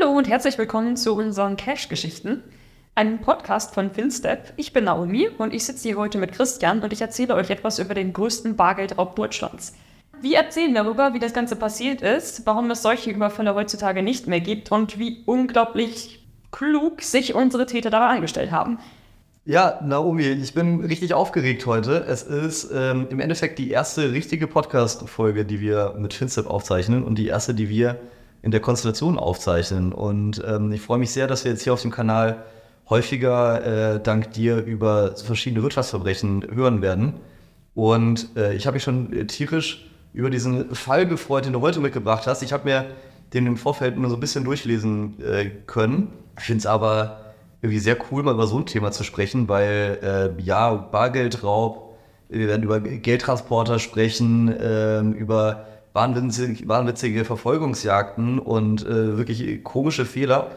Hallo und herzlich willkommen zu unseren Cash-Geschichten, einem Podcast von FinStep. Ich bin Naomi und ich sitze hier heute mit Christian und ich erzähle euch etwas über den größten Bargeldraub Deutschlands. Wir erzählen darüber, wie das Ganze passiert ist, warum es solche Überfälle heutzutage nicht mehr gibt und wie unglaublich klug sich unsere Täter daran angestellt haben. Ja, Naomi, ich bin richtig aufgeregt heute. Es ist ähm, im Endeffekt die erste richtige Podcast-Folge, die wir mit FinStep aufzeichnen und die erste, die wir in der Konstellation aufzeichnen. Und ähm, ich freue mich sehr, dass wir jetzt hier auf dem Kanal häufiger äh, dank dir über verschiedene Wirtschaftsverbrechen hören werden. Und äh, ich habe mich schon tierisch über diesen Fall gefreut, den du heute mitgebracht hast. Ich habe mir den im Vorfeld nur so ein bisschen durchlesen äh, können. Ich finde es aber irgendwie sehr cool, mal über so ein Thema zu sprechen, weil äh, ja, Bargeldraub, wir werden über Geldtransporter sprechen, äh, über wahnwitzige, wahnwitzige Verfolgungsjagden und äh, wirklich komische Fehler.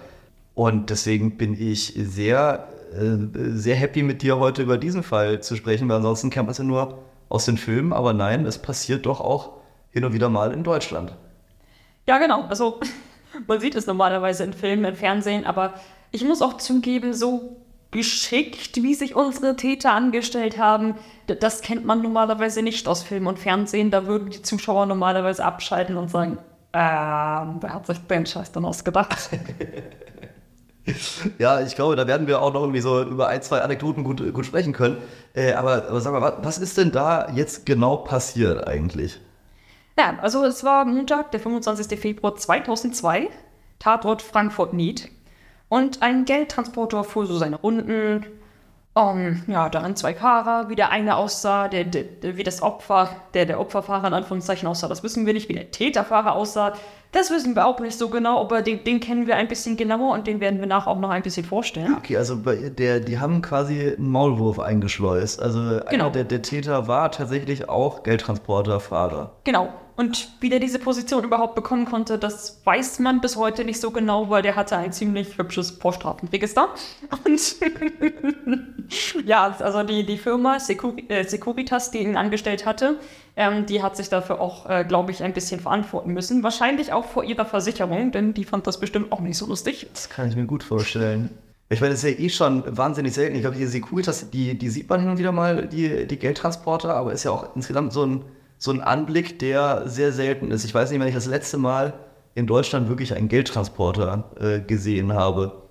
Und deswegen bin ich sehr, äh, sehr happy mit dir heute über diesen Fall zu sprechen, weil ansonsten kennt man es ja nur aus den Filmen, aber nein, es passiert doch auch hin und wieder mal in Deutschland. Ja, genau. Also man sieht es normalerweise in Filmen, im Fernsehen, aber ich muss auch zugeben, so geschickt, wie sich unsere Täter angestellt haben, das kennt man normalerweise nicht aus Film und Fernsehen. Da würden die Zuschauer normalerweise abschalten und sagen, ähm, wer hat sich den Scheiß dann ausgedacht? ja, ich glaube, da werden wir auch noch irgendwie so über ein, zwei Anekdoten gut, gut sprechen können. Äh, aber, aber sag mal, was ist denn da jetzt genau passiert eigentlich? Ja, also es war Montag, der 25. Februar 2002, Tatort Frankfurt-Nied. Und ein Geldtransporter fuhr so seine Runden. Um, ja, darin zwei Fahrer, wie der eine aussah, der, der, wie das Opfer, der der Opferfahrer in Anführungszeichen aussah, das wissen wir nicht, wie der Täterfahrer aussah, das wissen wir auch nicht so genau, aber den, den kennen wir ein bisschen genauer und den werden wir nachher auch noch ein bisschen vorstellen. Okay, also der, die haben quasi einen Maulwurf eingeschleust. Also genau. der, der Täter war tatsächlich auch Geldtransporterfahrer. Genau, und wie der diese Position überhaupt bekommen konnte, das weiß man bis heute nicht so genau, weil der hatte ein ziemlich hübsches Vorstrafenregister. Und ja, also die, die Firma äh, Securitas, die ihn angestellt hatte, ähm, die hat sich dafür auch, äh, glaube ich, ein bisschen verantworten müssen. Wahrscheinlich auch vor ihrer Versicherung, denn die fand das bestimmt auch nicht so lustig. Das kann ich mir gut vorstellen. Ich meine, das ist ja eh schon wahnsinnig selten. Ich glaube, die Securitas, die, die sieht man hin und wieder mal, die, die Geldtransporter, aber ist ja auch insgesamt so ein so ein Anblick, der sehr selten ist. Ich weiß nicht, wann ich das letzte Mal in Deutschland wirklich einen Geldtransporter äh, gesehen habe.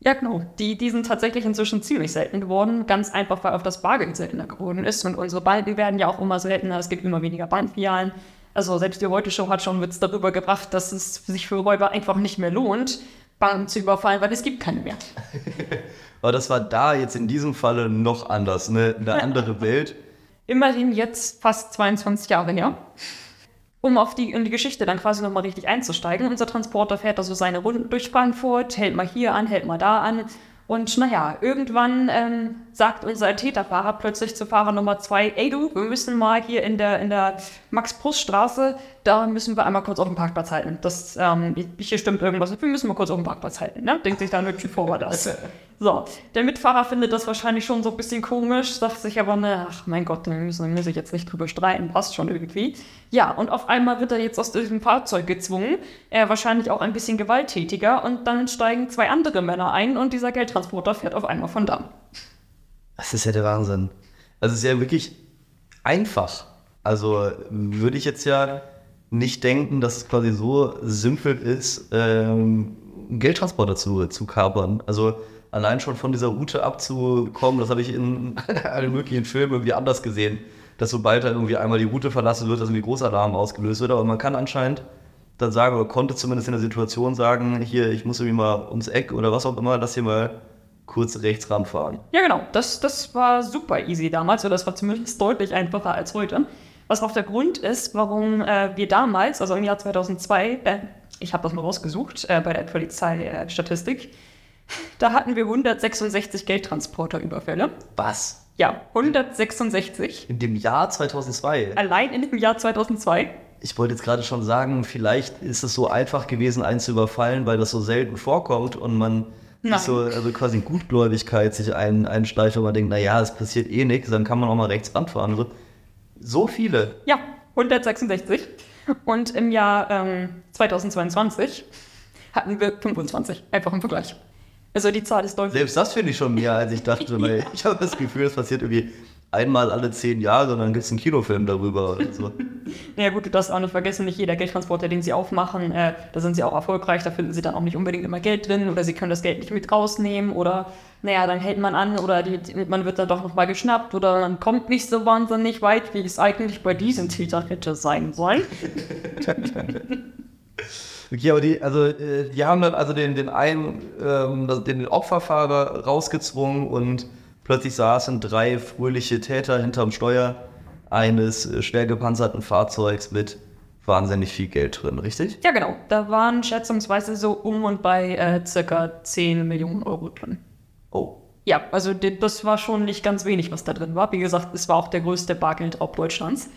Ja, genau. Die, die sind tatsächlich inzwischen ziemlich selten geworden. Ganz einfach, weil auch das Bargeld seltener geworden ist. Und unsere Banken werden ja auch immer seltener. Es gibt immer weniger Bankfilialen. Also selbst die Heute-Show hat schon Witz darüber gebracht, dass es sich für Räuber einfach nicht mehr lohnt, Banken zu überfallen, weil es gibt keine mehr. Aber das war da jetzt in diesem Falle noch anders, ne? eine andere Welt. Immerhin jetzt fast 22 Jahre her. Um auf die, in die Geschichte dann quasi nochmal richtig einzusteigen. Unser Transporter fährt also seine Runden durch Frankfurt, hält mal hier an, hält mal da an. Und naja, irgendwann ähm, sagt unser Täterfahrer plötzlich zu Fahrer Nummer zwei, ey du, wir müssen mal hier in der, in der Max-Prus-Straße, da müssen wir einmal kurz auf dem Parkplatz halten. Das, ähm, hier stimmt irgendwas, wir müssen mal kurz auf dem Parkplatz halten, ne? Denkt sich dann wirklich vor das. So, der Mitfahrer findet das wahrscheinlich schon so ein bisschen komisch, sagt sich aber, ne, ach mein Gott, da müssen wir sich jetzt nicht drüber streiten, passt schon irgendwie. Ja, und auf einmal wird er jetzt aus diesem Fahrzeug gezwungen, er wahrscheinlich auch ein bisschen gewalttätiger und dann steigen zwei andere Männer ein und dieser Geldtransporter fährt auf einmal von Damm. Das ist ja der Wahnsinn. Also es ist ja wirklich einfach. Also würde ich jetzt ja nicht denken, dass es quasi so simpel ist, ähm, Geldtransporter zu, zu kapern. Also allein schon von dieser Route abzukommen, das habe ich in allen möglichen Filmen irgendwie anders gesehen, dass sobald da irgendwie einmal die Route verlassen wird, dass irgendwie Großalarm ausgelöst wird. Aber man kann anscheinend dann sagen, oder konnte zumindest in der Situation sagen, hier, ich muss irgendwie mal ums Eck oder was auch immer, das hier mal kurz rechts ranfahren. Ja, genau. Das, das war super easy damals, oder das war zumindest deutlich einfacher als heute. Was auch der Grund ist, warum äh, wir damals, also im Jahr 2002, äh, ich habe das mal rausgesucht äh, bei der Polizeistatistik, da hatten wir 166 Geldtransporterüberfälle. Was? Ja, 166. In dem Jahr 2002? Allein in dem Jahr 2002. Ich wollte jetzt gerade schon sagen, vielleicht ist es so einfach gewesen, einen zu überfallen, weil das so selten vorkommt und man Nein. so also quasi Gutgläubigkeit sich ein, einschleicht, wo man denkt, naja, es passiert eh nichts, dann kann man auch mal rechts ranfahren. So, so viele? Ja, 166. Und im Jahr ähm, 2022 hatten wir 25, einfach im Vergleich. Also die Zahl ist deutlich. Selbst das finde ich schon mehr, als ich dachte, weil ich habe das Gefühl, es passiert irgendwie einmal alle zehn Jahre und dann gibt es einen Kinofilm darüber oder so. Naja gut, du darfst auch nicht vergessen, nicht jeder Geldtransporter, den sie aufmachen, äh, da sind sie auch erfolgreich, da finden sie dann auch nicht unbedingt immer Geld drin oder sie können das Geld nicht mit rausnehmen oder naja, dann hält man an oder die, man wird dann doch nochmal geschnappt oder man kommt nicht so wahnsinnig weit, wie es eigentlich bei diesem Täter hätte sein sollen. Okay, aber die, also äh, die haben dann also den, den einen, ähm, den Opferfahrer rausgezwungen und plötzlich saßen drei fröhliche Täter hinterm Steuer eines äh, schwer gepanzerten Fahrzeugs mit wahnsinnig viel Geld drin, richtig? Ja, genau. Da waren schätzungsweise so um und bei äh, circa 10 Millionen Euro drin. Oh. Ja, also das war schon nicht ganz wenig, was da drin war. Wie gesagt, es war auch der größte Bargeldraub Deutschlands.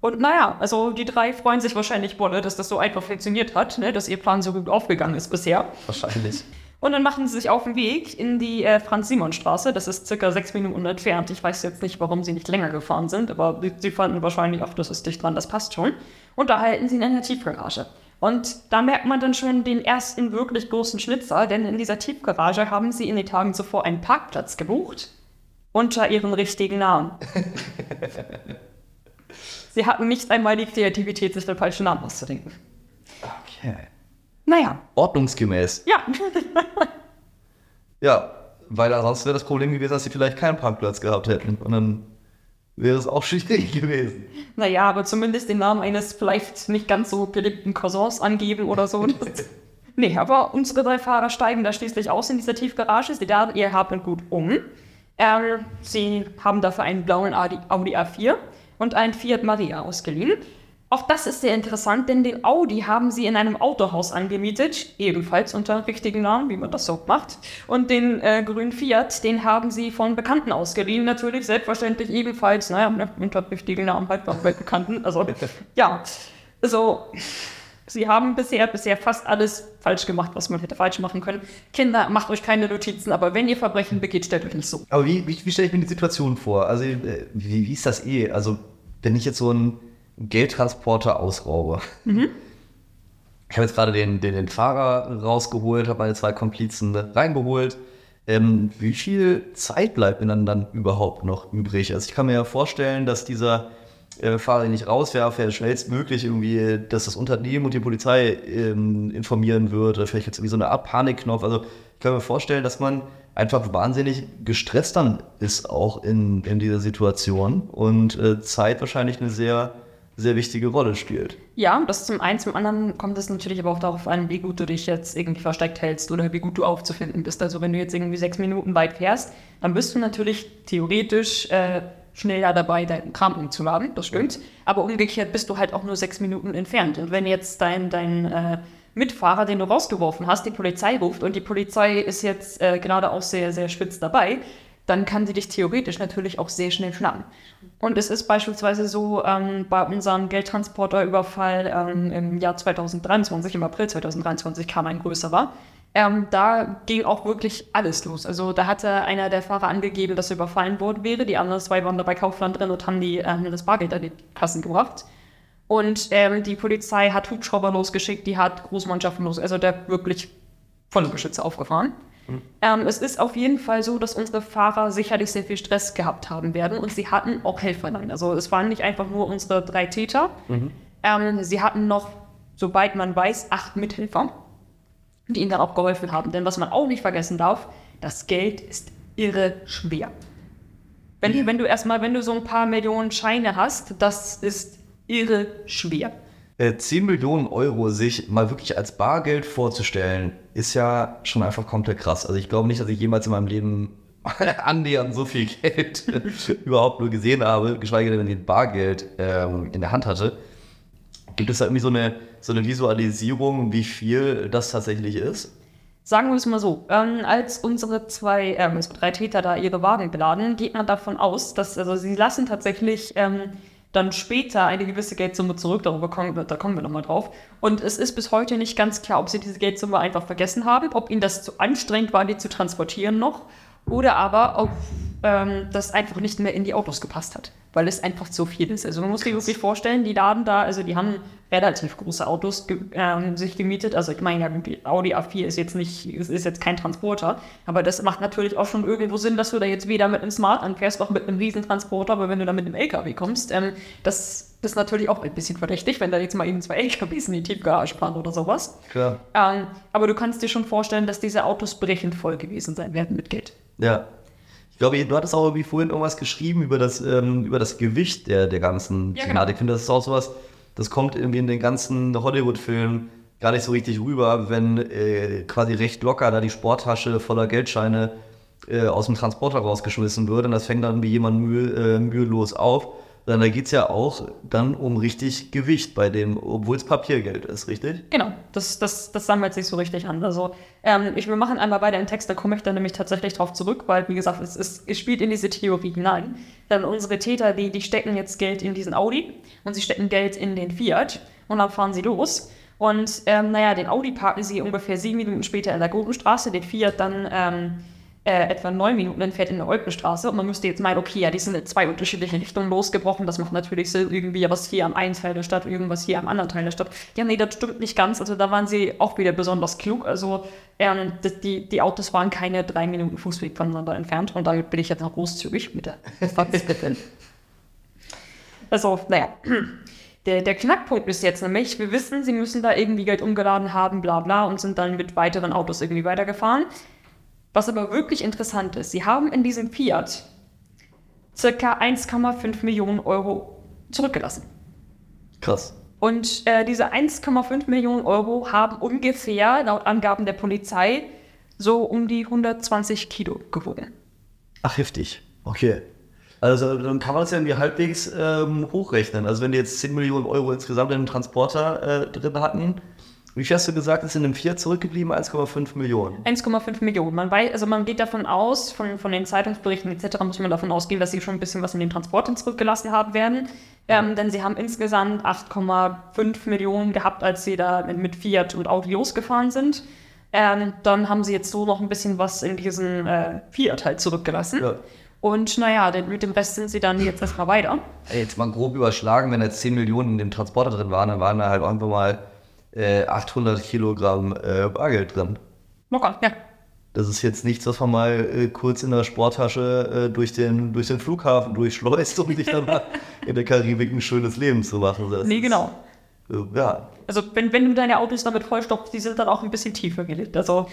Und naja, also die drei freuen sich wahrscheinlich wolle, dass das so einfach funktioniert hat, ne? dass ihr Plan so gut aufgegangen ist bisher. Wahrscheinlich. Und dann machen sie sich auf den Weg in die äh, Franz-Simon-Straße. Das ist circa sechs Minuten entfernt. Ich weiß jetzt nicht, warum sie nicht länger gefahren sind, aber sie fanden wahrscheinlich auch, das ist dicht dran, das passt schon. Und da halten sie in einer Tiefgarage. Und da merkt man dann schon den ersten wirklich großen Schnitzer, denn in dieser Tiefgarage haben sie in den Tagen zuvor einen Parkplatz gebucht unter ihren richtigen Namen. sie hatten nicht einmal die Kreativität, sich den falschen Namen auszudenken. Okay. Naja, Ordnungsgemäß. ja. Ja, weil ansonsten wäre das Problem gewesen, dass sie vielleicht keinen Parkplatz gehabt hätten. Und dann wäre es auch schwierig gewesen. Naja, aber zumindest den Namen eines vielleicht nicht ganz so beliebten Cousins angeben oder so. nee, aber unsere drei Fahrer steigen da schließlich aus in dieser Tiefgarage. Sie da ihr Haben gut um. Ähm, sie haben dafür einen blauen Audi, Audi A4 und einen Fiat Maria ausgeliehen. Auch das ist sehr interessant, denn den Audi haben sie in einem Autohaus angemietet, ebenfalls unter richtigen Namen, wie man das so macht. Und den äh, grünen Fiat, den haben sie von Bekannten ausgeliehen, natürlich, selbstverständlich ebenfalls, naja, ne, unter richtigen Namen halt auch bei Bekannten. Also, ja, also, sie haben bisher, bisher fast alles falsch gemacht, was man hätte falsch machen können. Kinder, macht euch keine Notizen, aber wenn ihr Verbrechen begeht, stellt euch nicht so. Aber wie, wie, wie stelle ich mir die Situation vor? Also, äh, wie, wie ist das eh? Also, wenn ich jetzt so einen Geldtransporter ausraube. Ich habe jetzt gerade den, den, den Fahrer rausgeholt, habe meine zwei Komplizen reingeholt. Ähm, wie viel Zeit bleibt mir dann, dann überhaupt noch übrig? Also ich kann mir ja vorstellen, dass dieser äh, Fahrer, den ich rauswerfe, schnellstmöglich irgendwie, dass das Unternehmen und die Polizei ähm, informieren wird oder vielleicht jetzt irgendwie so eine Art Panikknopf. Also ich kann mir vorstellen, dass man einfach wahnsinnig gestresst dann ist auch in, in dieser Situation und äh, Zeit wahrscheinlich eine sehr, sehr wichtige Rolle spielt. Ja, das zum einen. Zum anderen kommt es natürlich aber auch darauf an, wie gut du dich jetzt irgendwie versteckt hältst oder wie gut du aufzufinden bist. Also wenn du jetzt irgendwie sechs Minuten weit fährst, dann bist du natürlich theoretisch äh, schneller dabei, deinen Kram umzuladen, das stimmt. Aber umgekehrt bist du halt auch nur sechs Minuten entfernt. Und wenn jetzt dein, dein äh, Mitfahrer, den du rausgeworfen hast, die Polizei ruft und die Polizei ist jetzt äh, gerade auch sehr, sehr spitz dabei, dann kann sie dich theoretisch natürlich auch sehr schnell schnappen. Und es ist beispielsweise so, ähm, bei unserem Geldtransporterüberfall ähm, im Jahr 2023, im April 2023 kam ein größerer, ähm, da ging auch wirklich alles los. Also da hatte einer der Fahrer angegeben, dass er überfallen worden wäre. Die anderen zwei waren da bei Kaufland drin und haben die, ähm, das Bargeld an die Kassen gebracht. Und ähm, die Polizei hat Hubschrauber losgeschickt, die hat Großmannschaften los, also der wirklich volle Geschütze aufgefahren. Ähm, es ist auf jeden Fall so, dass unsere Fahrer sicherlich sehr viel Stress gehabt haben werden und sie hatten auch Helferlein. Also es waren nicht einfach nur unsere drei Täter. Ähm, sie hatten noch, soweit man weiß, acht Mithelfer, die ihnen dann auch geholfen haben. Denn was man auch nicht vergessen darf, das Geld ist irre schwer. Wenn, wenn du erstmal, wenn du so ein paar Millionen Scheine hast, das ist irre schwer. Äh, 10 Millionen Euro sich mal wirklich als Bargeld vorzustellen, ist ja schon einfach komplett krass. Also ich glaube nicht, dass ich jemals in meinem Leben annähernd so viel Geld überhaupt nur gesehen habe, geschweige denn, wenn ich Bargeld ähm, in der Hand hatte. Gibt es da irgendwie so eine, so eine Visualisierung, wie viel das tatsächlich ist? Sagen wir es mal so, ähm, als unsere zwei, ähm, unsere drei Täter da ihre Wagen beladen, geht man davon aus, dass, also sie lassen tatsächlich ähm, dann später eine gewisse Geldsumme zurück, darüber kommen wir, da kommen wir nochmal drauf. Und es ist bis heute nicht ganz klar, ob sie diese Geldsumme einfach vergessen haben, ob ihnen das zu anstrengend war, die zu transportieren noch, oder aber ob ähm, das einfach nicht mehr in die Autos gepasst hat, weil es einfach zu viel ist. Also man muss sich wirklich vorstellen, die laden da, also die haben relativ große Autos ge ähm, sich gemietet. Also ich meine, Audi A4 ist jetzt nicht, ist, ist jetzt kein Transporter, aber das macht natürlich auch schon irgendwo Sinn, dass du da jetzt weder mit einem Smart anfährst, noch mit einem Riesentransporter, aber wenn du da mit einem LKW kommst, ähm, das das ist natürlich auch ein bisschen verdächtig, wenn da jetzt mal eben zwei LKWs in die Tiefgarage fahren oder sowas. Klar. Ähm, aber du kannst dir schon vorstellen, dass diese Autos brechend voll gewesen sein werden mit Geld. Ja. Ich glaube, du hattest auch irgendwie vorhin irgendwas geschrieben über das, ähm, über das Gewicht der, der ganzen Ja, Thematik. genau. Ich finde, das ist auch sowas, das kommt irgendwie in den ganzen Hollywood-Filmen gar nicht so richtig rüber, wenn äh, quasi recht locker da die Sporttasche voller Geldscheine äh, aus dem Transporter rausgeschmissen wird und das fängt dann wie jemand mühe, äh, mühelos auf. Dann da geht es ja auch dann um richtig Gewicht bei dem, obwohl es Papiergeld ist, richtig? Genau, das, das, das sammelt sich so richtig an. Also ähm, ich, wir machen einmal weiter im Text, da komme ich dann nämlich tatsächlich drauf zurück, weil, wie gesagt, es, es, es spielt in diese Theorie hinein. Dann unsere Täter, die, die stecken jetzt Geld in diesen Audi und sie stecken Geld in den Fiat und dann fahren sie los. Und ähm, naja, den Audi parken sie ungefähr sieben Minuten später in der Gurkenstraße, den Fiat dann ähm, äh, etwa neun Minuten entfernt in der Olpenstraße. Und man müsste jetzt meinen, okay, ja, die sind in zwei unterschiedliche Richtungen losgebrochen. Das macht natürlich Sinn, irgendwie was hier am einen Teil der Stadt, irgendwas hier am anderen Teil der Stadt. Ja, nee, das stimmt nicht ganz. Also da waren sie auch wieder besonders klug. Also ähm, die, die Autos waren keine drei Minuten Fußweg voneinander entfernt. Und damit bin ich jetzt noch großzügig mit der Also, naja. Der, der Knackpunkt ist jetzt nämlich, wir wissen, sie müssen da irgendwie Geld umgeladen haben, bla bla, und sind dann mit weiteren Autos irgendwie weitergefahren. Was aber wirklich interessant ist, sie haben in diesem Fiat circa 1,5 Millionen Euro zurückgelassen. Krass. Und äh, diese 1,5 Millionen Euro haben ungefähr, laut Angaben der Polizei, so um die 120 Kilo gewogen. Ach, heftig. Okay. Also dann kann man das ja irgendwie halbwegs ähm, hochrechnen. Also wenn die jetzt 10 Millionen Euro insgesamt in einem Transporter äh, drin hatten, wie hast du gesagt, ist in dem Fiat zurückgeblieben? 1,5 Millionen. 1,5 Millionen. Man weiß, also man geht davon aus, von, von den Zeitungsberichten etc. muss man davon ausgehen, dass sie schon ein bisschen was in den Transporten zurückgelassen haben werden. Ähm, denn sie haben insgesamt 8,5 Millionen gehabt, als sie da mit, mit Fiat und Audi losgefahren sind. Ähm, dann haben sie jetzt so noch ein bisschen was in diesen äh, Fiat halt zurückgelassen. Ja. Und naja, denn mit dem Rest sind sie dann jetzt erstmal weiter. Jetzt mal grob überschlagen, wenn jetzt 10 Millionen in dem Transporter drin waren, dann waren da halt einfach mal äh, 800 Kilogramm äh, Bargeld drin. Locker, ja. Das ist jetzt nichts, was man mal äh, kurz in der Sporttasche äh, durch, den, durch den Flughafen durchschleust, um sich dann mal in der Karibik ein schönes Leben zu machen. Das Nee, ist, genau. Äh, ja, Also wenn, wenn du deine Autos damit vollstopfst, die sind dann auch ein bisschen tiefer gelegt. Also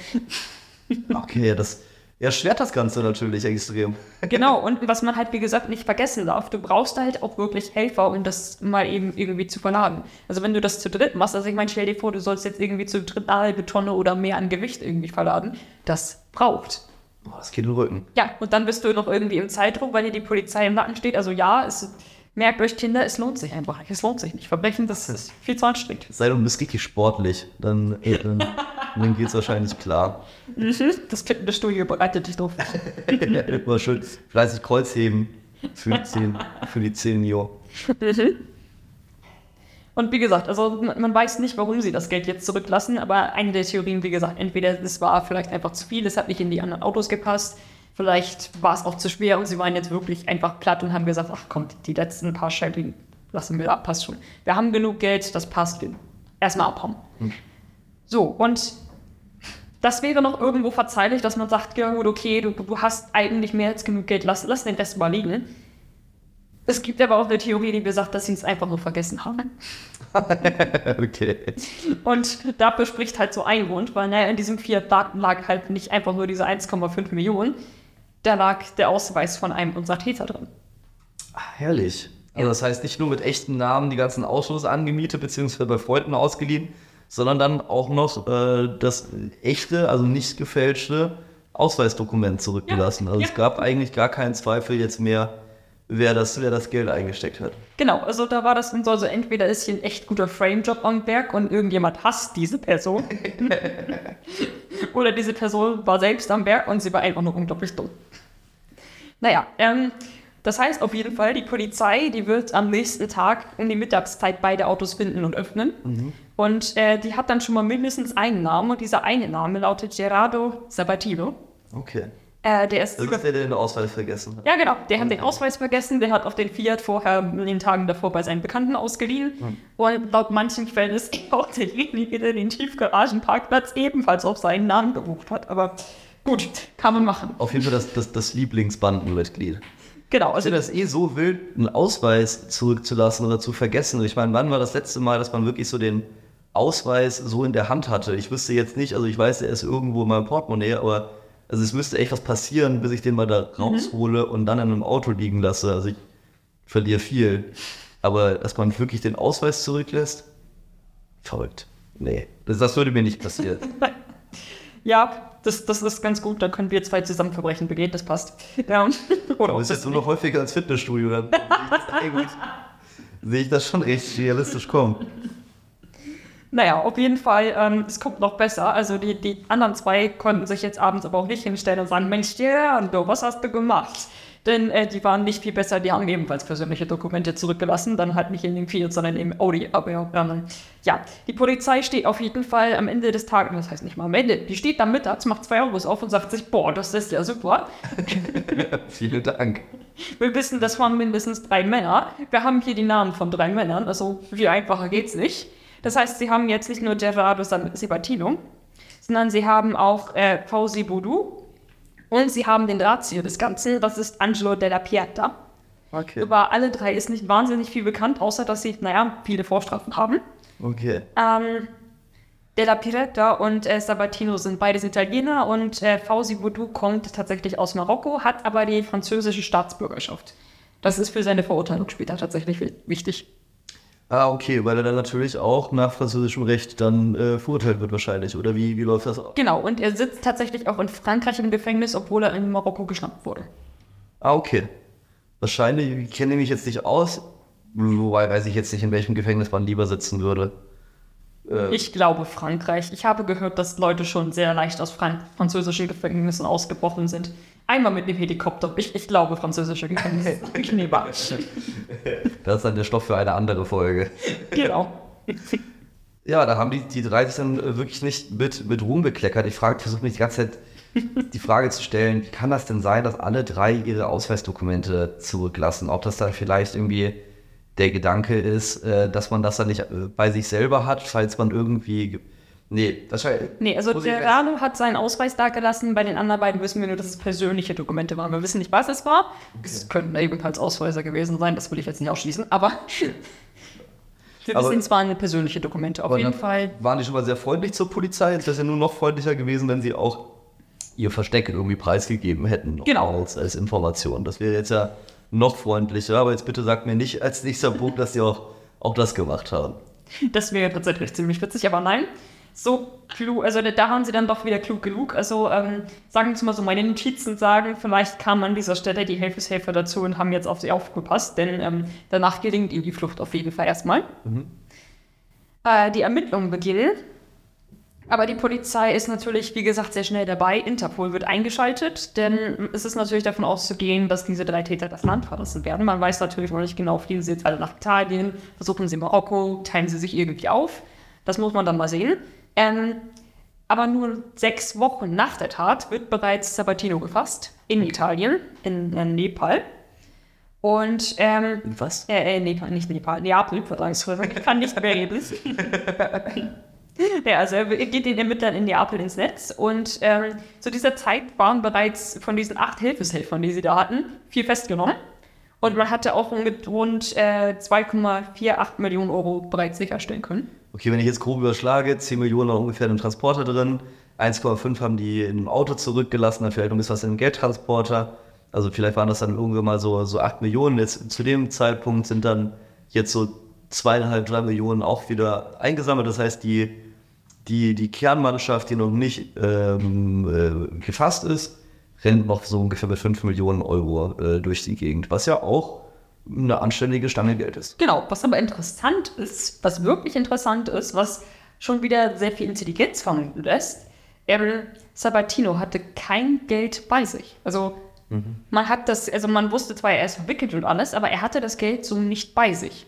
okay, das erschwert das Ganze natürlich extrem. Genau, und was man halt, wie gesagt, nicht vergessen darf, du brauchst halt auch wirklich Helfer, um das mal eben irgendwie zu verladen. Also wenn du das zu dritt machst, also ich meine, stell dir vor, du sollst jetzt irgendwie zu dritt eine halbe Tonne oder mehr an Gewicht irgendwie verladen, das braucht. Boah, das geht in den Rücken. Ja, und dann bist du noch irgendwie im Zeitdruck, weil dir die Polizei im Nacken steht. Also ja, es, merkt euch Kinder, es lohnt sich einfach. Es lohnt sich nicht. Verbrechen, das ist viel zu anstrengend. Sei du bist richtig sportlich, dann, äh, dann, dann geht es wahrscheinlich klar. Mhm. Das Fitnessstudio bereitet dich drauf. Immer schön fleißig Kreuzheben für die 10, für die 10 Jo. Und wie gesagt, also man man weiß nicht, warum sie das Geld jetzt zurücklassen, aber eine der Theorien, wie gesagt, entweder es war vielleicht einfach zu viel, es hat nicht in die anderen Autos gepasst, vielleicht war es auch zu schwer und sie waren jetzt wirklich einfach platt und haben gesagt, ach komm, die letzten paar Scheiben lassen wir ab, passt schon. Wir haben genug Geld, das passt. Erstmal abhauen. So, und das wäre noch irgendwo verzeihlich, dass man sagt, ja gut, okay, du, du hast eigentlich mehr als genug Geld, lass, lass den Rest mal liegen. Es gibt aber auch eine Theorie, die besagt, dass sie es einfach nur vergessen haben. okay. Und dafür spricht halt so ein Grund, weil naja, in diesem Fiat lag halt nicht einfach nur diese 1,5 Millionen, da lag der Ausweis von einem unserer Täter drin. Herrlich. Also das heißt nicht nur mit echten Namen die ganzen Autos angemietet bzw. bei Freunden ausgeliehen, sondern dann auch noch äh, das echte, also nicht gefälschte Ausweisdokument zurückgelassen. Ja, also ja. es gab eigentlich gar keinen Zweifel jetzt mehr, wer das, wer das Geld eingesteckt hat. Genau, also da war das dann so, also entweder ist hier ein echt guter Framejob am Werk und irgendjemand hasst diese Person. Oder diese Person war selbst am Werk und sie war einfach nur unglaublich dumm. Naja, ähm, das heißt auf jeden Fall, die Polizei, die wird am nächsten Tag in die Mittagszeit beide Autos finden und öffnen. Und äh, die hat dann schon mal mindestens einen Namen und dieser eine Name lautet Gerardo Sabatino. Okay. Äh, der ist ist der, der den Ausweis vergessen hat. ja, genau. Der hat den Ausweis vergessen. Der hat auf den Fiat vorher in den Tagen davor bei seinen Bekannten ausgeliehen. Und laut manchen Quellen ist er auch derjenige, der den Tiefgaragenparkplatz ebenfalls auf seinen Namen gebucht hat. Aber gut, kann man machen. Auf jeden Fall das, das, das Lieblingsbandenmitglied. Genau. Ich Also finde das eh so wild, einen Ausweis zurückzulassen oder zu vergessen. Ich meine, wann war das letzte Mal, dass man wirklich so den Ausweis so in der Hand hatte? Ich wüsste jetzt nicht, also ich weiß, er ist irgendwo in meinem Portemonnaie, aber also es müsste echt was passieren, bis ich den mal da raushole und dann in einem Auto liegen lasse. Also ich verliere viel. Aber dass man wirklich den Ausweis zurücklässt, verrückt. Nee, das, das würde mir nicht passieren. ja, das, das ist ganz gut. Da können wir zwei zusammen Verbrechen begehen. Das passt. Ja. Oder Aber ist jetzt nur noch häufiger als Fitnessstudio, dann sehe ich das eigentlich- sehe ich das schon recht realistisch kommen. Naja, auf jeden Fall, ähm, es kommt noch besser. Also die, die anderen zwei konnten sich jetzt abends aber auch nicht hinstellen und sagen, Mensch, ja, du, was hast du gemacht? Denn äh, die waren nicht viel besser, die haben ebenfalls persönliche Dokumente zurückgelassen, dann halt nicht in dem Fiat, sondern im Audi. Aber ähm, ja, die Polizei steht auf jeden Fall am Ende des Tages, das heißt nicht mal am Ende, die steht dann mittags, macht zwei Euros auf und sagt sich, boah, das ist ja super. Vielen Dank. Wir wissen, das waren mindestens drei Männer. Wir haben hier die Namen von drei Männern, also viel einfacher geht's nicht. Das heißt, sie haben jetzt nicht nur Gerardo Sebatino, sondern sie haben auch äh, Fauzi Boudou und sie haben den Drahtzieher des Ganzen, das ist Angelo Della Pieta. Okay. Über alle drei ist nicht wahnsinnig viel bekannt, außer dass sie, naja, viele Vorstrafen haben. Okay. Ähm, Della Piretta und äh, Sabatino sind beides Italiener und äh, Fauzi Boudou kommt tatsächlich aus Marokko, hat aber die französische Staatsbürgerschaft. Das ist für seine Verurteilung später tatsächlich wi- wichtig. Ah, okay, weil er dann natürlich auch nach französischem Recht dann äh, verurteilt wird wahrscheinlich. Oder wie, wie läuft das ab? Genau, und er sitzt tatsächlich auch in Frankreich im Gefängnis, obwohl er in Marokko geschnappt wurde. Ah, okay. Wahrscheinlich, ich kenne mich jetzt nicht aus, wobei weiß ich jetzt nicht, in welchem Gefängnis man lieber sitzen würde. Äh, Ich glaube Frankreich. Ich habe gehört, dass Leute schon sehr leicht aus Frank französischen Gefängnissen ausgebrochen sind. Einmal mit dem Helikopter. Ich, ich glaube französische Gefängnisse. Das ist dann der Stoff für eine andere Folge. genau. Ja, da haben die, die drei sich dann äh, wirklich nicht mit, mit Ruhm bekleckert. Ich frage, versuche mich die ganze Zeit die Frage zu stellen, wie kann das denn sein, dass alle drei ihre Ausweisdokumente zurücklassen? Ob das dann vielleicht irgendwie der Gedanke ist, äh, dass man das dann nicht äh, bei sich selber hat, falls man irgendwie. Nee, wahrscheinlich. Nee, also Gerardo hat seinen Ausweis da gelassen. Bei den anderen beiden wissen wir nur, dass es persönliche Dokumente waren. Wir wissen nicht, was es war. Es könnten ebenfalls Ausweise gewesen sein, das will ich jetzt nicht ausschließen. Aber wir Aber- wissen, es waren persönliche Dokumente. Auf jeden Fall. Waren die schon mal sehr freundlich zur Polizei? Es wäre ja nur noch freundlicher gewesen, wenn sie auch ihr Versteck irgendwie preisgegeben hätten. Genau. Als, als Information. Das wäre jetzt ja noch freundlicher. Aber jetzt bitte sagt mir nicht als nächster Punkt, dass sie auch, auch das gemacht haben. Das wäre tatsächlich ziemlich witzig, aber nein. So klug, also da haben sie dann doch wieder klug genug. Also ähm, sagen wir mal so, meine Notizen sagen, vielleicht kamen an dieser Stelle die Helfershelfer dazu und haben jetzt auf sie aufgepasst, denn ähm, danach gelingt ihnen die Flucht auf jeden Fall erstmal. Äh, die Ermittlungen beginnen. Aber die Polizei ist natürlich, wie gesagt, sehr schnell dabei. Interpol wird eingeschaltet, denn es ist natürlich davon auszugehen, dass diese drei Täter das Land verlassen werden. Man weiß natürlich noch nicht genau, fliegen sie jetzt alle nach Italien, versuchen sie Marokko, teilen sie sich irgendwie auf. Das muss man dann mal sehen. Ähm, aber nur sechs Wochen nach der Tat wird bereits Sabatino gefasst in Italien, in, in Nepal. Und ähm, Was? äh, äh, Nepal, nicht Nepal, Neapel, Vertragsführer, kann nicht mehr reden. ja, also er geht den Ermittlern in Neapel ins Netz und ähm, zu dieser Zeit waren bereits von diesen acht Hilfeshelfern, die sie da hatten, vier festgenommen. Und man hatte auch rund äh, 2,48 Millionen Euro bereits sicherstellen können. Okay, wenn ich jetzt grob überschlage, 10 Millionen waren ungefähr im Transporter drin, 1,5 haben die im Auto zurückgelassen, dann vielleicht noch ein bisschen was in dem Geldtransporter. Also vielleicht waren das dann irgendwann mal so, so 8 Millionen. Jetzt zu dem Zeitpunkt sind dann jetzt so zweieinhalb, drei Millionen auch wieder eingesammelt. Das heißt, die, die, die Kernmannschaft, die noch nicht ähm, äh, gefasst ist, rennt noch so ungefähr mit 5 Millionen Euro äh, durch die Gegend, was ja auch eine anständige Stange Geld ist. Genau, was aber interessant ist, was wirklich interessant ist, was schon wieder sehr viel Intelligenz vermuten lässt, ähm, Sabatino hatte kein Geld bei sich. Also man hat das, also man wusste zwar, er ist verwickelt und alles, aber er hatte das Geld so nicht bei sich.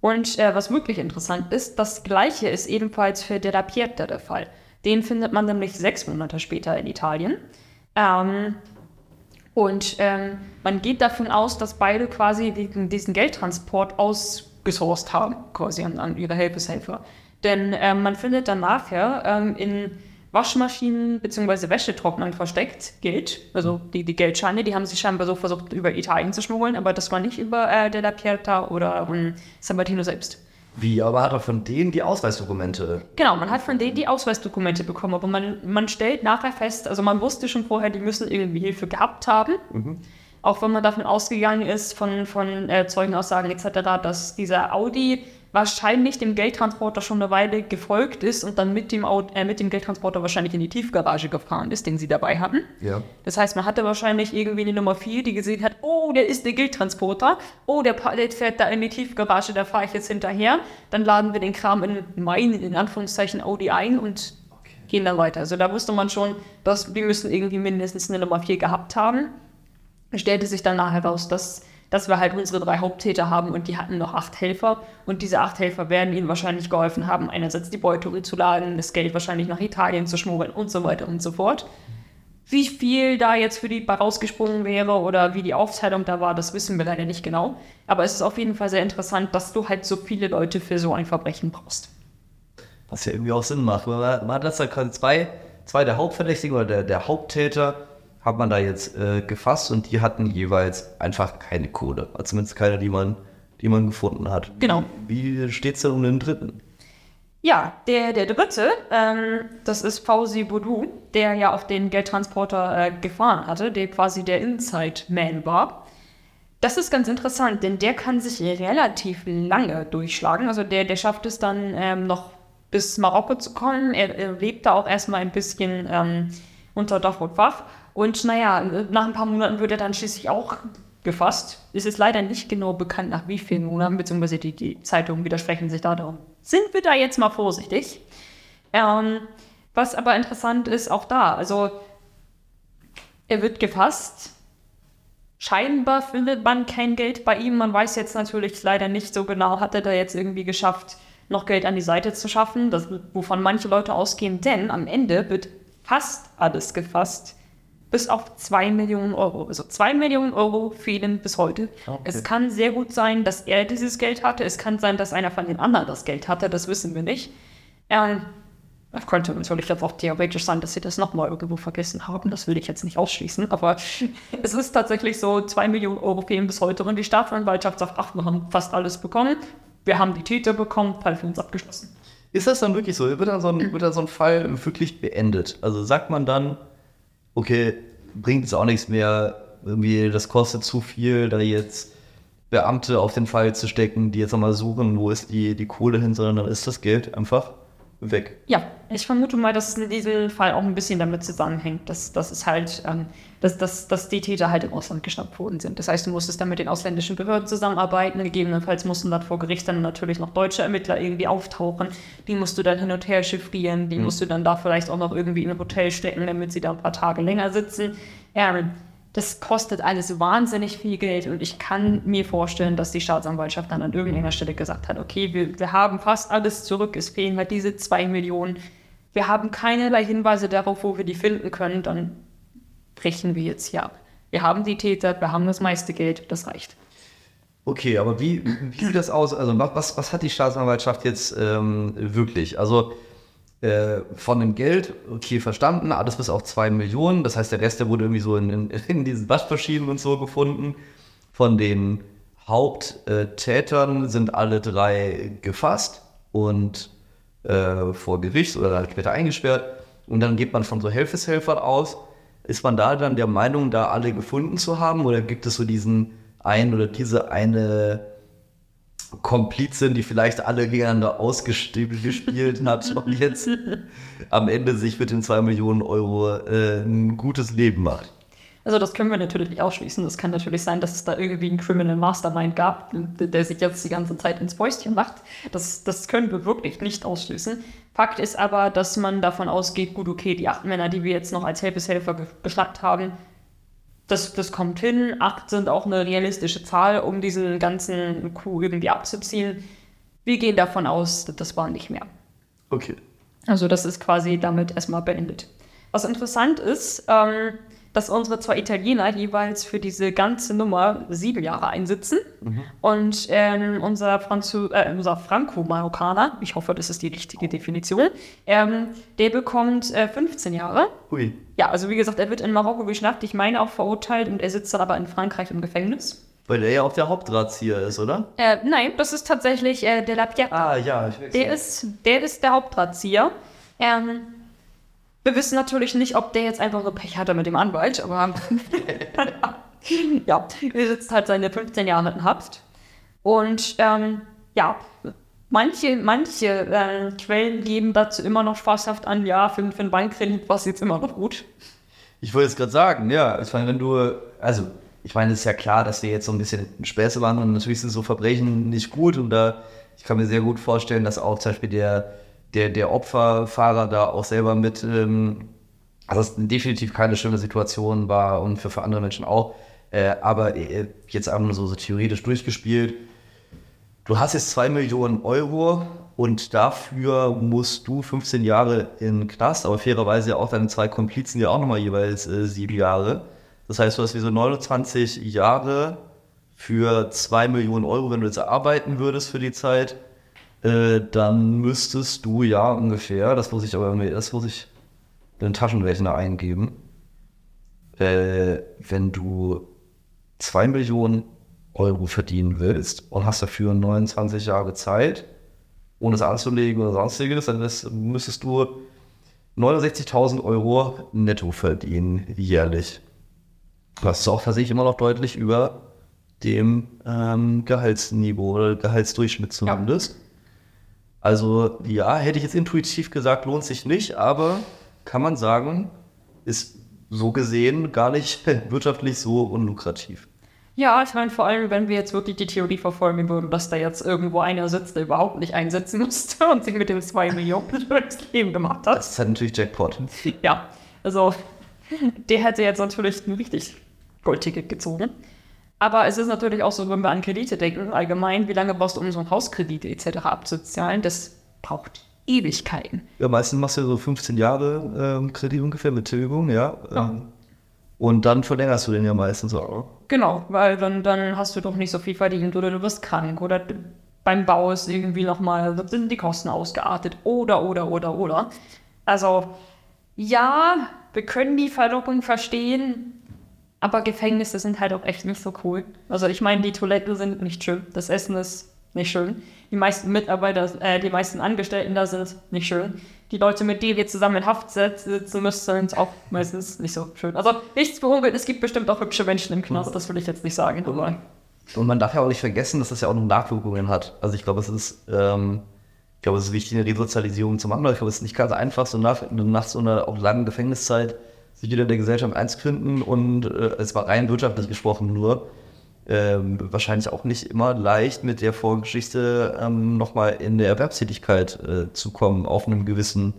Und äh, was wirklich interessant ist, das gleiche ist ebenfalls für Della Pieta der Fall. Den findet man nämlich sechs Monate später in Italien. Ähm, und ähm, man geht davon aus, dass beide quasi diesen, diesen Geldtransport ausgesourced haben, quasi an, an ihre Helfershelfer. Denn ähm, man findet dann nachher ähm, in Waschmaschinen bzw. Wäschetrocknern versteckt Geld, also die, die Geldscheine, die haben sie scheinbar so versucht über Italien zu schmuggeln, aber das war nicht über äh, Della Pieta oder um, San Martino selbst. Wie, aber hat er von denen die Ausweisdokumente? Genau, man hat von denen die Ausweisdokumente bekommen, aber man, man stellt nachher fest, also man wusste schon vorher, die müssen irgendwie Hilfe gehabt haben. Mhm. Auch wenn man davon ausgegangen ist, von, von äh, Zeugenaussagen etc., dass dieser Audi wahrscheinlich dem Geldtransporter schon eine Weile gefolgt ist und dann mit dem, Auto, äh, mit dem Geldtransporter wahrscheinlich in die Tiefgarage gefahren ist, den sie dabei hatten. Ja. Das heißt, man hatte wahrscheinlich irgendwie eine Nummer 4, die gesehen hat, oh, der ist der Geldtransporter, oh, der Pallet fährt da in die Tiefgarage, da fahre ich jetzt hinterher. Dann laden wir den Kram in mein, in Anführungszeichen, Audi ein und okay. gehen dann weiter. Also da wusste man schon, dass die müssen irgendwie mindestens eine Nummer 4 gehabt haben. Stellte sich dann nachher heraus, dass dass wir halt unsere drei Haupttäter haben und die hatten noch acht Helfer. Und diese acht Helfer werden ihnen wahrscheinlich geholfen haben, einerseits die Beute zu laden, das Geld wahrscheinlich nach Italien zu schmuggeln und so weiter und so fort. Wie viel da jetzt für die rausgesprungen wäre oder wie die Aufteilung da war, das wissen wir leider nicht genau. Aber es ist auf jeden Fall sehr interessant, dass du halt so viele Leute für so ein Verbrechen brauchst. Was ja irgendwie auch Sinn macht. Man hat das da quasi zwei, zwei der Hauptverdächtigen oder der, der Haupttäter hat man da jetzt äh, gefasst und die hatten jeweils einfach keine Kohle. Also zumindest keine, die man, die man gefunden hat. Genau. Wie steht es denn um den dritten? Ja, der, der dritte, ähm, das ist Fauzi Boudou, der ja auf den Geldtransporter äh, gefahren hatte, der quasi der Inside-Man war. Das ist ganz interessant, denn der kann sich relativ lange durchschlagen. Also der, der schafft es dann ähm, noch bis Marokko zu kommen. Er, er lebt da auch erstmal ein bisschen ähm, unter Dach und Fach und naja, nach ein paar Monaten wird er dann schließlich auch gefasst. Es ist leider nicht genau bekannt, nach wie vielen Monaten, beziehungsweise die, die Zeitungen widersprechen sich da darum. Sind wir da jetzt mal vorsichtig? Ähm, was aber interessant ist, auch da, also er wird gefasst. Scheinbar findet man kein Geld bei ihm. Man weiß jetzt natürlich leider nicht so genau, hat er da jetzt irgendwie geschafft, noch Geld an die Seite zu schaffen, das, wovon manche Leute ausgehen. Denn am Ende wird fast alles gefasst bis auf 2 Millionen Euro. Also 2 Millionen Euro fehlen bis heute. Okay. Es kann sehr gut sein, dass er dieses Geld hatte. Es kann sein, dass einer von den anderen das Geld hatte. Das wissen wir nicht. Ähm, es könnte natürlich jetzt auch theoretisch sein, dass sie das nochmal irgendwo vergessen haben. Das will ich jetzt nicht ausschließen. Aber es ist tatsächlich so, 2 Millionen Euro fehlen bis heute. Und die Staatsanwaltschaft sagt, ach, wir haben fast alles bekommen. Wir haben die Täter bekommen, Fall für uns abgeschlossen. Ist das dann wirklich so? Wird dann so ein, wird dann so ein Fall wirklich beendet? Also sagt man dann, okay, bringt es auch nichts mehr, irgendwie das kostet zu viel, da jetzt Beamte auf den Fall zu stecken, die jetzt nochmal suchen, wo ist die, die Kohle hin, sondern dann ist das Geld einfach weg. Ja, ich vermute mal, dass diesem Fall auch ein bisschen damit zusammenhängt, dass, dass es halt, ähm, dass, dass, dass die Täter halt im Ausland geschnappt worden sind. Das heißt, du musstest dann mit den ausländischen Behörden zusammenarbeiten. Gegebenenfalls mussten dann vor Gericht dann natürlich noch deutsche Ermittler irgendwie auftauchen. Die musst du dann hin und her chiffrieren. Die mhm. musst du dann da vielleicht auch noch irgendwie in ein Hotel stecken, damit sie da ein paar Tage länger sitzen. Ja, das kostet alles wahnsinnig viel Geld und ich kann mir vorstellen, dass die Staatsanwaltschaft dann an irgendeiner Stelle gesagt hat, okay, wir, wir haben fast alles zurück, es fehlen halt diese zwei Millionen. Wir haben keinerlei Hinweise darauf, wo wir die finden können, dann brechen wir jetzt hier ab. Wir haben die Täter, wir haben das meiste Geld, das reicht. Okay, aber wie, wie sieht das aus? Also was, was hat die Staatsanwaltschaft jetzt ähm, wirklich? Also äh, von dem Geld, okay, verstanden, alles bis auf zwei Millionen. Das heißt, der Rest, der wurde irgendwie so in, in, in diesen Waschmaschinen und so gefunden. Von den Haupttätern sind alle drei gefasst und äh, vor Gericht oder halt später eingesperrt. Und dann geht man von so Helfeshelfern aus. Ist man da dann der Meinung, da alle gefunden zu haben? Oder gibt es so diesen einen oder diese eine Komplizen, die vielleicht alle gegeneinander ausgespielt hat und jetzt am Ende sich mit den 2 Millionen Euro äh, ein gutes Leben macht. Also das können wir natürlich nicht ausschließen. Es kann natürlich sein, dass es da irgendwie einen Criminal Mastermind gab, der sich jetzt die ganze Zeit ins Fäustchen macht. Das, das können wir wirklich nicht ausschließen. Fakt ist aber, dass man davon ausgeht, gut, okay, die acht Männer, die wir jetzt noch als Helfeshelfer geschlagt haben, das, das kommt hin. Acht sind auch eine realistische Zahl, um diesen ganzen Coup irgendwie abzuziehen. Wir gehen davon aus, das war nicht mehr. Okay. Also das ist quasi damit erstmal beendet. Was interessant ist, ähm, dass unsere zwei Italiener jeweils für diese ganze Nummer sieben Jahre einsitzen. Und ähm, unser, äh, unser Franco-Marokkaner, ich hoffe, das ist die richtige Definition, ähm, der bekommt äh, 15 Jahre. Hui. Ja, also wie gesagt, er wird in Marokko geschnappt, ich meine auch verurteilt und er sitzt dann aber in Frankreich im Gefängnis. Weil der ja auch der Hauptdrahtzieher ist, oder? Äh, nein, das ist tatsächlich äh, der La Pieta. Ah, ja, ich Der ist, der ist der Hauptdrahtzieher. Ähm, wir wissen natürlich nicht, ob der jetzt einfach so Pech hatte mit dem Anwalt, aber ja, er sitzt halt seine 15 Jahre in Haft. Und ähm, ja, manche, manche äh, Quellen geben dazu immer noch spaßhaft an, ja, für, für einen Bankkredit war es jetzt immer noch gut. Ich wollte jetzt gerade sagen, ja, ich meine, wenn du, also, ich meine, es ist ja klar, dass wir jetzt so ein bisschen Späße waren und natürlich sind so Verbrechen nicht gut und da, ich kann mir sehr gut vorstellen, dass auch zum Beispiel der, der, der Opferfahrer da auch selber mit, ähm, also es definitiv keine schöne Situation war und für, für andere Menschen auch, äh, aber äh, jetzt nur so, so theoretisch durchgespielt. Du hast jetzt 2 Millionen Euro und dafür musst du 15 Jahre in Knast, aber fairerweise ja auch deine zwei Komplizen ja auch nochmal jeweils äh, sieben Jahre. Das heißt, du hast wie so 29 Jahre für 2 Millionen Euro, wenn du jetzt arbeiten würdest für die Zeit, äh, dann müsstest du ja ungefähr, das muss ich aber irgendwie, das muss ich in den Taschenrechner eingeben, äh, wenn du 2 Millionen Euro verdienen willst und hast dafür 29 Jahre Zeit, ohne es anzulegen oder sonstiges, dann ist, müsstest du 69.000 Euro netto verdienen jährlich. Das ist auch tatsächlich immer noch deutlich über dem ähm, Gehaltsniveau oder Gehaltsdurchschnitt zumindest. Also ja, hätte ich jetzt intuitiv gesagt, lohnt sich nicht, aber kann man sagen, ist so gesehen gar nicht wirtschaftlich so unlukrativ. Ja, ich meine, vor allem, wenn wir jetzt wirklich die Theorie verfolgen würden, dass da jetzt irgendwo einer sitzt, der überhaupt nicht einsetzen musste und sich mit dem 2 Millionen durchs Leben gemacht hat. Das ist halt natürlich Jackpot. Ja, also der hätte jetzt natürlich ein richtig Goldticket gezogen. Aber es ist natürlich auch so, wenn wir an Kredite denken, allgemein, wie lange brauchst du, um so einen Hauskredit etc. abzuzahlen? Das braucht Ewigkeiten. Ja, meistens machst du so 15 Jahre ähm, Kredit ungefähr mit Tilgung, ja. Ja. Ähm, und dann verlängerst du den ja meistens auch. Genau, weil dann, dann hast du doch nicht so viel verdient oder du wirst krank oder beim Bau ist irgendwie nochmal, sind die Kosten ausgeartet oder, oder, oder, oder. Also, ja, wir können die Verlockung verstehen, aber Gefängnisse sind halt auch echt nicht so cool. Also, ich meine, die Toiletten sind nicht schön, das Essen ist nicht schön. Die meisten Mitarbeiter, äh, die meisten Angestellten da sind nicht schön. Die Leute, mit denen wir zusammen in Haft sit- sitzen müssen, sind auch meistens nicht so schön. Also nichts beunruhigt, es gibt bestimmt auch hübsche Menschen im Knast, das will ich jetzt nicht sagen. Aber Und man darf ja auch nicht vergessen, dass das ja auch noch Nachwirkungen hat. Also ich glaube, es ist, ähm, ich glaube, es ist wichtig, eine Resozialisierung zu machen. aber Ich glaube, es ist nicht ganz einfach, so nach, nach so einer auch langen Gefängniszeit sich wieder in der Gesellschaft einzufinden und äh, es war rein wirtschaftlich gesprochen nur. Ähm, wahrscheinlich auch nicht immer leicht mit der Vorgeschichte ähm, nochmal in der Erwerbstätigkeit äh, zu kommen auf einem gewissen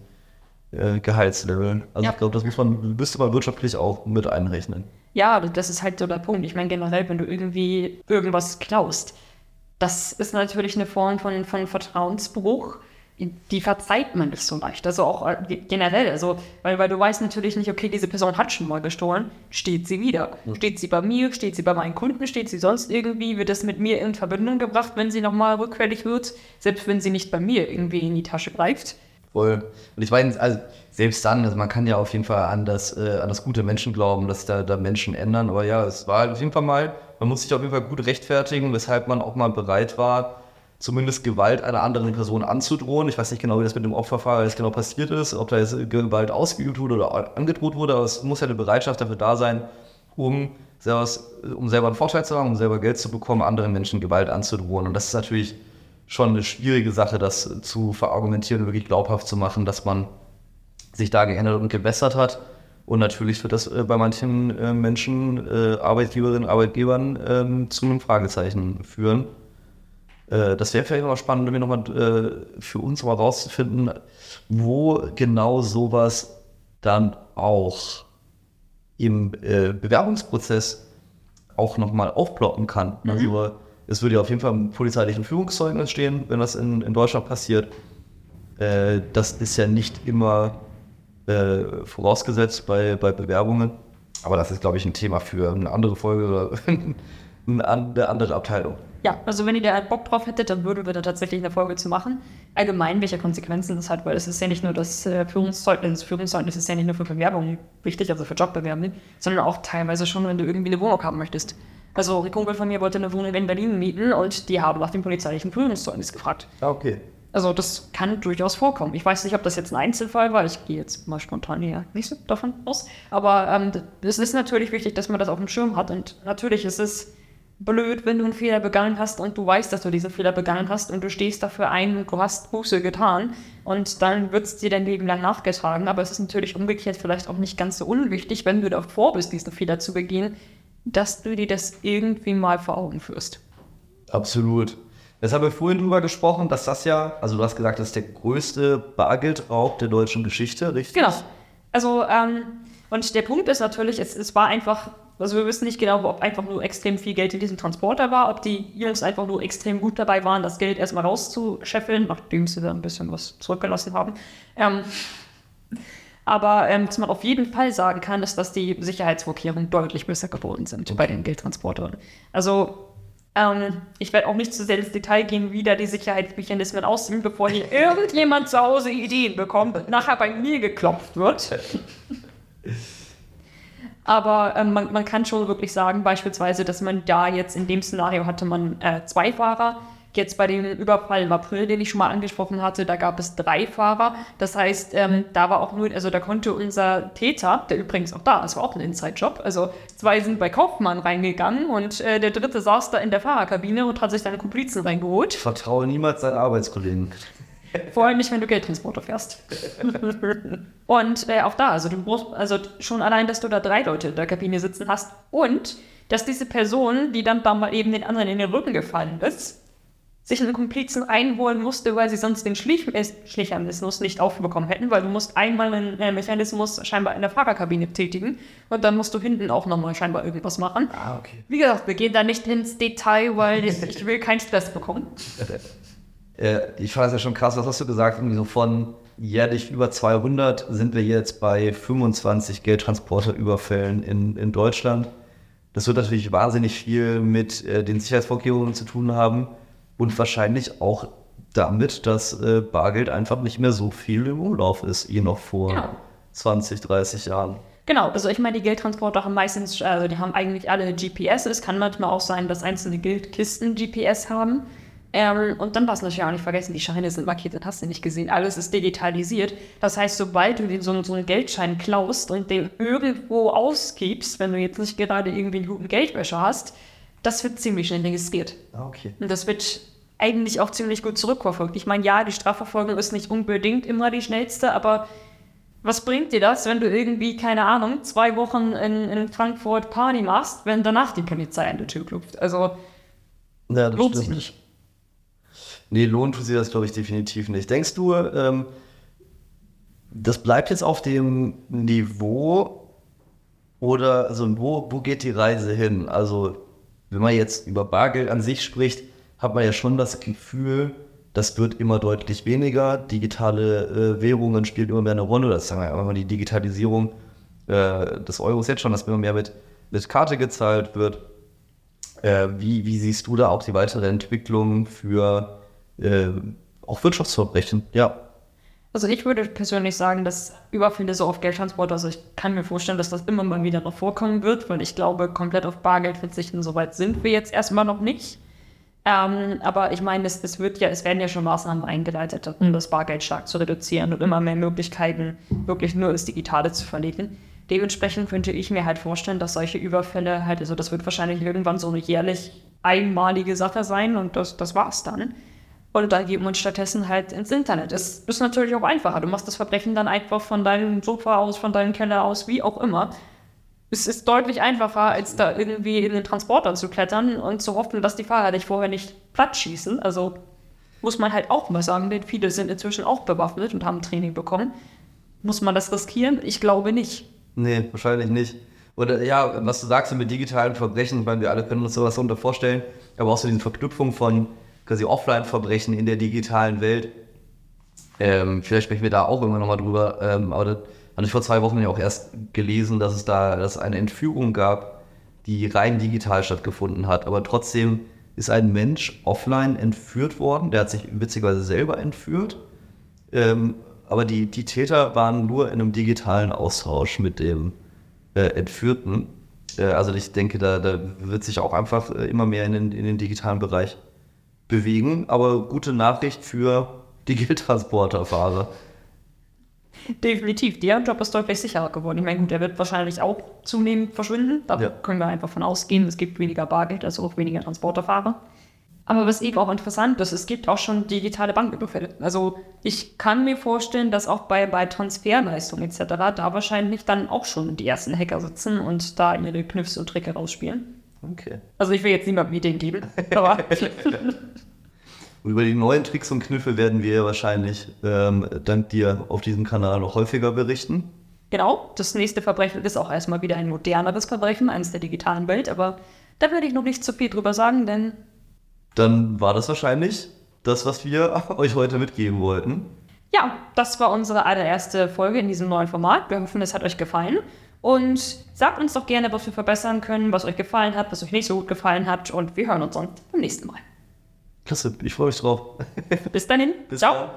äh, Gehaltslevel. Also Ja. ich glaube, das muss man, müsste man wirtschaftlich auch mit einrechnen. ja, das ist halt so der Punkt. Ich meine, generell, wenn du irgendwie irgendwas klaust, das ist natürlich eine Form von, von Vertrauensbruch. Die verzeiht man nicht so leicht. Also auch äh, generell. Also, weil, weil du weißt natürlich nicht, okay, diese Person hat schon mal gestohlen, steht sie wieder. Steht sie bei mir, steht sie bei meinen Kunden, steht sie sonst irgendwie, wird das mit mir in Verbindung gebracht, wenn sie nochmal rückfällig wird, selbst wenn sie nicht bei mir irgendwie in die Tasche greift. Voll. Und ich meine, also selbst dann, also man kann ja auf jeden Fall an das, äh, an das gute Menschen glauben, dass da, da Menschen ändern. Aber ja, es war auf jeden Fall mal, man muss sich auf jeden Fall gut rechtfertigen, weshalb man auch mal bereit war, zumindest Gewalt einer anderen Person anzudrohen. Ich weiß nicht genau, wie das mit dem Opferfahrer jetzt genau passiert ist, ob da jetzt Gewalt ausgeübt wurde oder angedroht wurde, aber es muss ja eine Bereitschaft dafür da sein, um selber, um selber einen Vorteil zu haben, um selber Geld zu bekommen, anderen Menschen Gewalt anzudrohen. Und das ist natürlich schon eine schwierige Sache, das zu verargumentieren und wirklich glaubhaft zu machen, dass man sich da geändert und gebessert hat. Und natürlich wird das äh, bei manchen äh, Menschen, äh, Arbeitgeberinnen, Arbeitgebern ähm, zu einem Fragezeichen führen. Äh, das wäre vielleicht mal spannend, wenn wir nochmal äh, für uns mal rauszufinden, wo genau sowas dann auch im äh, Bewerbungsprozess auch nochmal aufploppen kann. Also es würde ja auf jeden Fall im polizeilichen Führungszeugnis stehen, wenn das in, in Deutschland passiert. Äh, das ist ja nicht immer äh, vorausgesetzt bei, bei Bewerbungen. Aber das ist, glaube ich, ein Thema für eine andere Folge oder eine andere Abteilung. Ja, also wenn ihr da halt Bock drauf hättet, dann würden wir da tatsächlich eine Folge zu machen. Allgemein, welche Konsequenzen das hat, weil es ist ja nicht nur das äh, Führungszeugnis, Führungszeugnis ist ja nicht nur für Bewerbungen wichtig, also für Jobbewerbungen, sondern auch teilweise schon, wenn du irgendwie eine Wohnung haben möchtest. Also ein Kumpel von mir wollte eine Wohnung in Berlin mieten und die haben nach dem polizeilichen Führungszeugnis gefragt. Ah, okay. Also das kann durchaus vorkommen. Ich weiß nicht, ob das jetzt ein Einzelfall war. Ich gehe jetzt mal spontan hier nicht so davon aus. Aber ähm, es ist natürlich wichtig, dass man das auf dem Schirm hat. Und natürlich ist es blöd, wenn du einen Fehler begangen hast und du weißt, dass du diesen Fehler begangen hast und du stehst dafür ein und du hast Buße getan und dann wird es dir dein Leben lang nachgetragen. Aber es ist natürlich umgekehrt vielleicht auch nicht ganz so unwichtig, wenn du davor bist, diesen Fehler zu begehen, dass du dir das irgendwie mal vor Augen führst. Absolut. Jetzt haben wir vorhin drüber gesprochen, dass das ja, also du hast gesagt, das ist der größte Bargeldraub der deutschen Geschichte, richtig? Genau. Also, ähm, und der Punkt ist natürlich, es, es war einfach, also wir wissen nicht genau, ob einfach nur extrem viel Geld in diesem Transporter war, ob die Jungs einfach nur extrem gut dabei waren, das Geld erstmal rauszuscheffeln, nachdem sie da ein bisschen was zurückgelassen haben. Ähm, aber ähm, was man auf jeden Fall sagen kann, ist, dass die Sicherheitsvorkehrungen deutlich besser geworden sind okay. bei den Geldtransportern. Also ähm, ich werde auch nicht zu sehr ins Detail gehen, wie da die Sicherheitsmechanismen aussehen, bevor hier irgendjemand zu Hause Ideen bekommt, nachher bei mir geklopft wird. Aber ähm, man, man, kann schon wirklich sagen, beispielsweise, dass man da jetzt in dem Szenario hatte man äh, zwei Fahrer, Jetzt bei dem Überfall im April, den ich schon mal angesprochen hatte, da gab es drei Fahrer. Das heißt, ähm, da war auch nur, also da konnte unser Täter, der übrigens auch da, das war auch ein Inside-Job, also zwei sind bei Kaufmann reingegangen und äh, der dritte saß da in der Fahrerkabine und hat sich seine Komplizen reingeholt. Ich vertraue niemals seinen Arbeitskollegen. Vor allem nicht, wenn du Geldtransporter fährst. und äh, auch da, also du brauchst, also schon allein, dass du da drei Leute in der Kabine sitzen hast und dass diese Person, die dann da mal eben den anderen in den Rücken gefallen ist, sich einen Komplizen einholen musste, weil sie sonst den äh, Schlichmechanismus nicht aufbekommen hätten, weil du musst einmal einen äh, Mechanismus scheinbar in der Fahrerkabine tätigen und dann musst du hinten auch nochmal scheinbar irgendwas machen. Ah, okay. Wie gesagt, wir gehen da nicht ins Detail, weil ich will keinen Stress bekommen. äh, ich fand es ja schon krass, was hast du gesagt? Irgendwie so von jährlich über 200 sind wir jetzt bei 25 Geldtransporterüberfällen in, in Deutschland. Das wird natürlich wahnsinnig viel mit äh, den Sicherheitsvorkehrungen zu tun haben und wahrscheinlich auch damit, dass äh, Bargeld einfach nicht mehr so viel im Umlauf ist, wie noch vor genau. 20, 30 Jahren. Genau, also ich meine, die Geldtransporter haben meistens, also die haben eigentlich alle GPS. Es kann manchmal auch sein, dass einzelne Geldkisten GPS haben. Ähm, und dann darfst du natürlich auch nicht vergessen, die Scheine sind markiert, das hast du nicht gesehen. Alles ist digitalisiert. Das heißt, sobald du den, so, so einen Geldschein klaust und den irgendwo ausgibst, wenn du jetzt nicht gerade irgendwie einen guten Geldwäscher hast, das wird ziemlich schnell registriert. Ah, okay. Und das wird eigentlich auch ziemlich gut zurückverfolgt. Ich meine, ja, die Strafverfolgung ist nicht unbedingt immer die schnellste, aber was bringt dir das, wenn du irgendwie, keine Ahnung, zwei Wochen in, in Frankfurt Party machst, wenn danach die Polizei an der Tür klopft? Also, ja, lohnt sich nicht. Nee, lohnt tut sich das, glaube ich, definitiv nicht. Denkst du, ähm, das bleibt jetzt auf dem Niveau oder also wo, wo geht die Reise hin? Also wenn man jetzt über Bargeld an sich spricht, hat man ja schon das Gefühl, das wird immer deutlich weniger. Digitale äh, Währungen spielen immer mehr eine Rolle. Das sagen wir einfach mal die Digitalisierung äh, des Euros jetzt schon, dass immer mehr mit, mit Karte gezahlt wird. Äh, wie, wie siehst du da auch die weitere Entwicklung für äh, auch Wirtschaftsverbrechen? Ja. Also ich würde persönlich sagen, dass Überfälle so auf Geldtransport, also ich kann mir vorstellen, dass das immer mal wieder noch vorkommen wird, weil ich glaube, komplett auf Bargeld verzichten, soweit sind wir jetzt erstmal noch nicht. Ähm, aber ich meine, es, es, wird ja, es werden ja schon Maßnahmen eingeleitet, um das Bargeld stark zu reduzieren und immer mehr Möglichkeiten, wirklich nur das Digitale zu verlegen. Dementsprechend könnte ich mir halt vorstellen, dass solche Überfälle halt, also das wird wahrscheinlich irgendwann so eine jährlich einmalige Sache sein und das, das war's dann. Geben wir uns stattdessen halt ins Internet. Es ist natürlich auch einfacher. Du machst das Verbrechen dann einfach von deinem Sofa aus, von deinem Keller aus, wie auch immer. Es ist deutlich einfacher, als da irgendwie in den Transporter zu klettern und zu hoffen, dass die Fahrer dich vorher nicht platt schießen. Also muss man halt auch mal sagen, denn viele sind inzwischen auch bewaffnet und haben Training bekommen. Muss man das riskieren? Ich glaube nicht. Nee, wahrscheinlich nicht. Oder ja, was du sagst mit digitalen Verbrechen, weil wir alle können uns sowas darunter vorstellen, aber auch so diese Verknüpfung von quasi Offline-Verbrechen in der digitalen Welt. Ähm, vielleicht sprechen wir da auch irgendwann nochmal drüber, ähm, aber das Hatte ich vor zwei Wochen ja auch erst gelesen, dass es da dass eine Entführung gab, die rein digital stattgefunden hat. Aber trotzdem ist ein Mensch offline entführt worden. Der hat sich witzigerweise selber entführt. Ähm, aber die, die Täter waren nur in einem digitalen Austausch mit dem äh, Entführten. Äh, also ich denke, da, da wird sich auch einfach äh, immer mehr in den, in den digitalen Bereich bewegen. Aber gute Nachricht für die Geldtransporterfahrer. Definitiv, der Job ist deutlich sicherer geworden. Ich meine, gut, der wird wahrscheinlich auch zunehmend verschwinden. Da Ja. können wir einfach von ausgehen. Es gibt weniger Bargeld, also auch weniger Transporterfahrer. Aber was eben auch interessant ist, es gibt auch schon digitale Banküberfälle. Also ich kann mir vorstellen, dass auch bei, bei Transferleistungen etc. da wahrscheinlich dann auch schon die ersten Hacker sitzen und da ihre Kniffs und Tricke rausspielen. Okay. Also ich will jetzt niemandem Ideen geben, aber Und über die neuen Tricks und Kniffe werden wir wahrscheinlich ähm, dank dir auf diesem Kanal noch häufiger berichten. Genau, das nächste Verbrechen ist auch erstmal wieder ein moderneres Verbrechen, eines der digitalen Welt, aber da werde ich noch nicht zu viel drüber sagen, denn Dann war das wahrscheinlich das, was wir euch heute mitgeben wollten. ja, das war unsere allererste Folge in diesem neuen Format. Wir hoffen, es hat euch gefallen. Und sagt uns doch gerne, was wir verbessern können, was euch gefallen hat, was euch nicht so gut gefallen hat. Und wir hören uns dann beim nächsten Mal. Klasse, ich freue mich drauf. Bis dahin. Bis Ciao. dann.